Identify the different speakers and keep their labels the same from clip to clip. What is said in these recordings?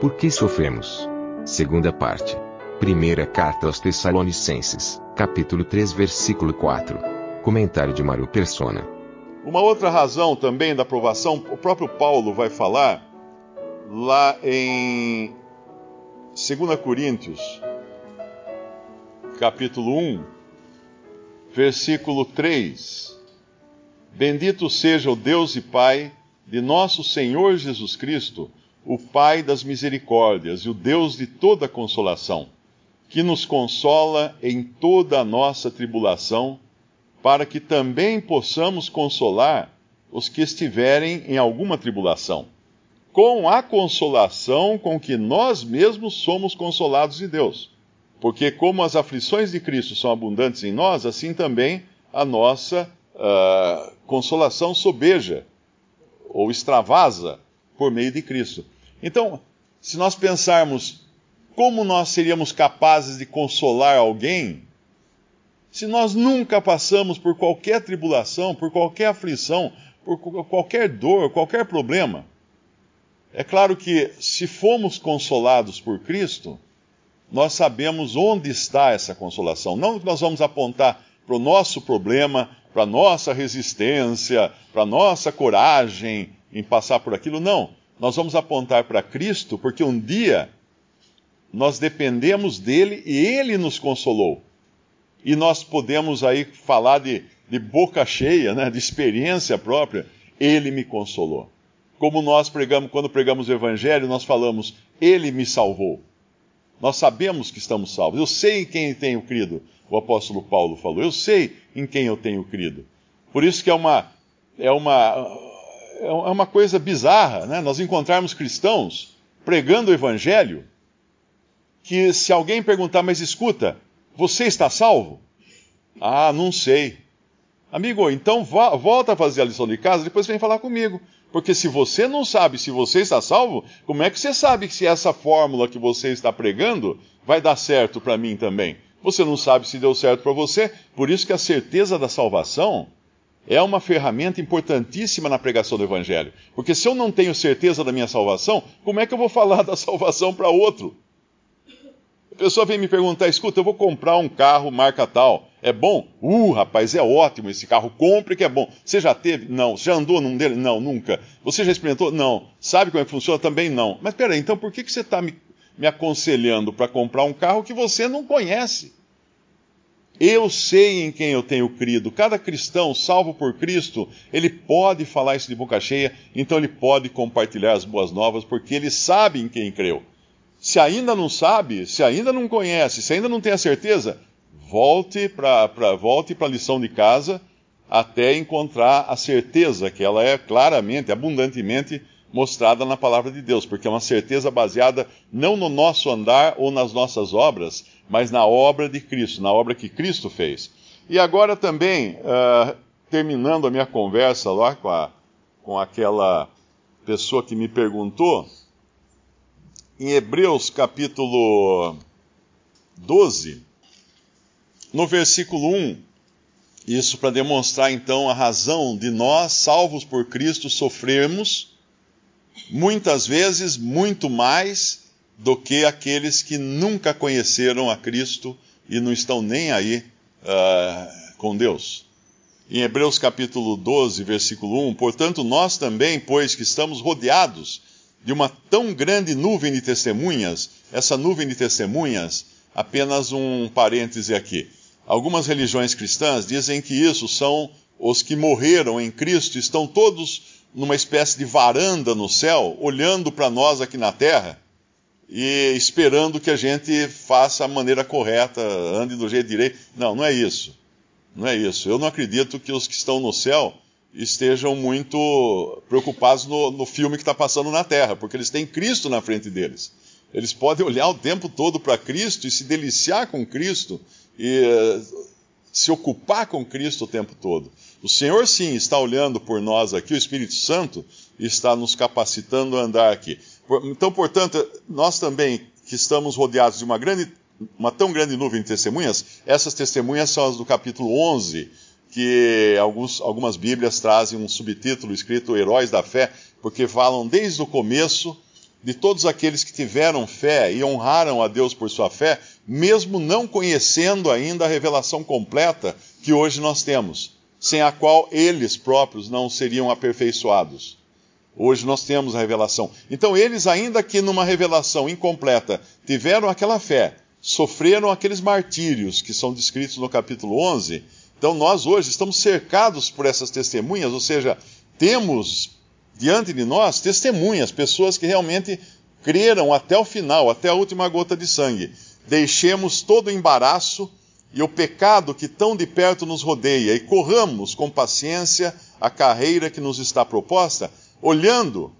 Speaker 1: Por que sofremos? Segunda parte. Primeira carta aos Tessalonicenses, capítulo 3, versículo 4. Comentário de Mário Persona.
Speaker 2: Uma outra razão também da aprovação, o próprio Paulo vai falar lá em 2 Coríntios, capítulo 1, versículo 3. Bendito seja o Deus e Pai de nosso Senhor Jesus Cristo, o Pai das misericórdias e o Deus de toda consolação, que nos consola em toda a nossa tribulação, para que também possamos consolar os que estiverem em alguma tribulação, com a consolação com que nós mesmos somos consolados de Deus. Porque, como as aflições de Cristo são abundantes em nós, assim também a nossa uh, consolação sobeja ou extravasa por meio de Cristo. Então, se nós pensarmos como nós seríamos capazes de consolar alguém, se nós nunca passamos por qualquer tribulação, por qualquer aflição, por qualquer dor, qualquer problema, é claro que se fomos consolados por Cristo, nós sabemos onde está essa consolação. Não que nós vamos apontar para o nosso problema, para a nossa resistência, para a nossa coragem em passar por aquilo, não. Nós vamos apontar para Cristo, porque um dia nós dependemos dele e ele nos consolou. E nós podemos aí falar de, de boca cheia, né, de experiência própria. Ele me consolou. Como nós pregamos, quando pregamos o Evangelho, nós falamos, Ele me salvou. Nós sabemos que estamos salvos. Eu sei em quem tenho crido, o apóstolo Paulo falou. Eu sei em quem eu tenho crido. Por isso que é uma, é uma, é uma coisa bizarra, né? Nós encontrarmos cristãos pregando o Evangelho, que se alguém perguntar, mas escuta, você está salvo? Ah, não sei. Amigo, então volta a fazer a lição de casa, depois vem falar comigo. Porque se você não sabe se você está salvo, como é que você sabe se essa fórmula que você está pregando vai dar certo para mim também? Você não sabe se deu certo para você, por isso que a certeza da salvação é uma ferramenta importantíssima na pregação do Evangelho. Porque se eu não tenho certeza da minha salvação, como é que eu vou falar da salvação para outro? A pessoa vem me perguntar: escuta, eu vou comprar um carro marca tal. É bom? Uh, rapaz, é ótimo esse carro. Compre que é bom. Você já teve? Não. Já andou num dele? Não, nunca. Você já experimentou? Não. Sabe como é que funciona? Também não. Mas peraí, então por que, que você está me, me aconselhando para comprar um carro que você não conhece? Eu sei em quem eu tenho crido. Cada cristão salvo por Cristo, ele pode falar isso de boca cheia, então ele pode compartilhar as boas novas, porque ele sabe em quem creu. Se ainda não sabe, se ainda não conhece, se ainda não tem a certeza, volte para volte a lição de casa até encontrar a certeza que ela é claramente, abundantemente mostrada na palavra de Deus, porque é uma certeza baseada não no nosso andar ou nas nossas obras, mas na obra de Cristo, na obra que Cristo fez. E agora também, uh, terminando a minha conversa lá com, a, com aquela pessoa que me perguntou, em Hebreus capítulo 12, no versículo 1, isso para demonstrar então a razão de nós, salvos por Cristo, sofrermos muitas vezes muito mais do que aqueles que nunca conheceram a Cristo e não estão nem aí uh, com Deus. Em Hebreus capítulo 12, versículo 1, portanto, nós também, pois que estamos rodeados de uma tão grande nuvem de testemunhas, essa nuvem de testemunhas, apenas um parêntese aqui. Algumas religiões cristãs dizem que isso são os que morreram em Cristo, estão todos numa espécie de varanda no céu, olhando para nós aqui na terra e esperando que a gente faça a maneira correta, ande do jeito direito. Não, não é isso. Não é isso. Eu não acredito que os que estão no céu estejam muito preocupados no, no filme que está passando na Terra, porque eles têm Cristo na frente deles. Eles podem olhar o tempo todo para Cristo e se deliciar com Cristo e uh, se ocupar com Cristo o tempo todo. O Senhor, sim, está olhando por nós aqui, o Espírito Santo está nos capacitando a andar aqui. Então, portanto, nós também que estamos rodeados de uma grande, uma tão grande nuvem de testemunhas, essas testemunhas são as do capítulo 11, que alguns, algumas Bíblias trazem um subtítulo escrito Heróis da Fé, porque falam desde o começo de todos aqueles que tiveram fé e honraram a Deus por sua fé, mesmo não conhecendo ainda a revelação completa que hoje nós temos, sem a qual eles próprios não seriam aperfeiçoados. Hoje nós temos a revelação. Então, eles, ainda que numa revelação incompleta, tiveram aquela fé, sofreram aqueles martírios que são descritos no capítulo 11. Então, nós hoje estamos cercados por essas testemunhas, ou seja, temos diante de nós testemunhas, pessoas que realmente creram até o final, até a última gota de sangue. Deixemos todo o embaraço e o pecado que tão de perto nos rodeia e corramos com paciência a carreira que nos está proposta, olhando,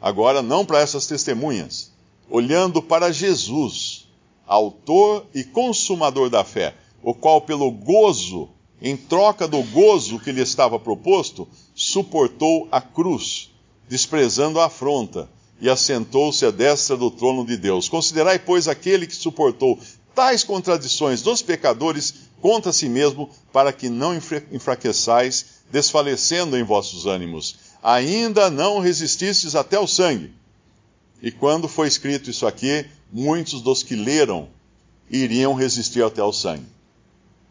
Speaker 2: agora não para essas testemunhas, olhando para Jesus, autor e consumador da fé, o qual, pelo gozo, em troca do gozo que lhe estava proposto, suportou a cruz, desprezando a afronta, e assentou-se à destra do trono de Deus. Considerai, pois, aquele que suportou tais contradições dos pecadores contra si mesmo, para que não enfraqueçais, desfalecendo em vossos ânimos ainda não resististes até o sangue. E quando foi escrito isso aqui, muitos dos que leram iriam resistir até o sangue.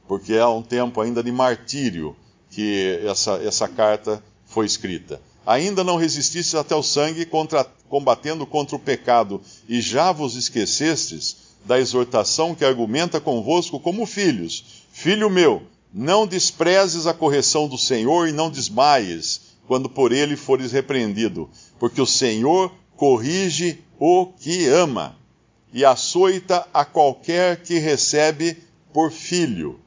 Speaker 2: Porque é um tempo ainda de martírio que essa, essa carta foi escrita. Ainda não resististes até o sangue, contra, combatendo contra o pecado, e já vos esquecestes da exortação que argumenta convosco como filhos. Filho meu, não desprezes a correção do Senhor e não desmaies quando por ele fores repreendido, porque o Senhor corrige o que ama e açoita a qualquer que recebe por filho.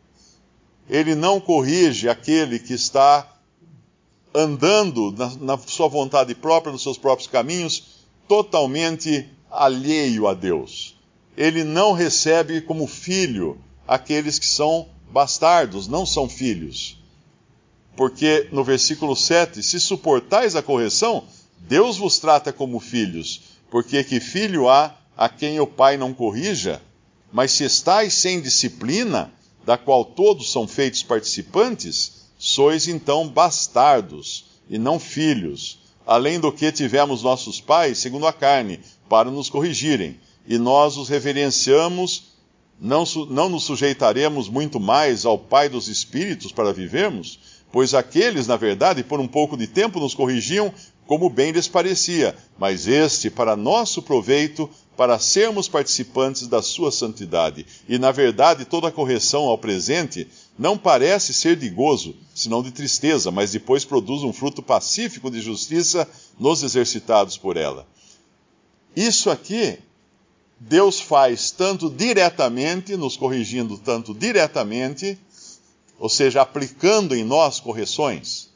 Speaker 2: Ele não corrige aquele que está andando na, na, sua vontade própria, nos seus próprios caminhos, totalmente alheio a Deus. Ele não recebe como filho aqueles que são bastardos, não são filhos. Porque no versículo 7, se suportais a correção, Deus vos trata como filhos, porque que filho há a quem o pai não corrija? Mas se estáis sem disciplina, da qual todos são feitos participantes, sois então bastardos e não filhos, além do que tivemos nossos pais, segundo a carne, para nos corrigirem, e nós os reverenciamos, não, não nos sujeitaremos muito mais ao Pai dos Espíritos para vivermos? Pois aqueles, na verdade, por um pouco de tempo nos corrigiam como bem lhes parecia, mas este para nosso proveito, para sermos participantes da sua santidade. E, na verdade, toda correção ao presente não parece ser de gozo, senão de tristeza, mas depois produz um fruto pacífico de justiça nos exercitados por ela. Isso aqui Deus faz tanto diretamente, nos corrigindo tanto diretamente, ou seja, aplicando em nós correções.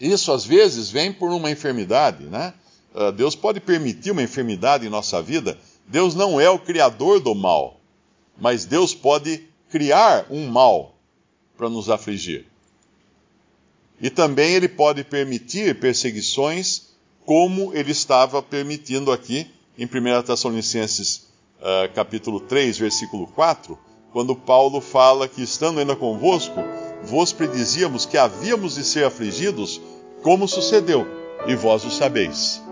Speaker 2: Isso às vezes vem por uma enfermidade, né? Ah, Deus pode permitir uma enfermidade em nossa vida. Deus não é o criador do mal, mas Deus pode criar um mal para nos afligir. E também ele pode permitir perseguições, como ele estava permitindo aqui em 1 Tessalonicenses uh, capítulo 3, versículo 4, quando Paulo fala que, estando ainda convosco, vos predizíamos que havíamos de ser afligidos, como sucedeu, e vós o sabeis.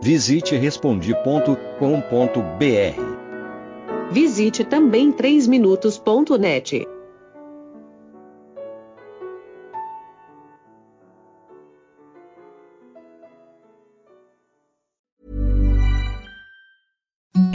Speaker 3: Visite respondi.com.br.
Speaker 4: Visite também 3minutos.net.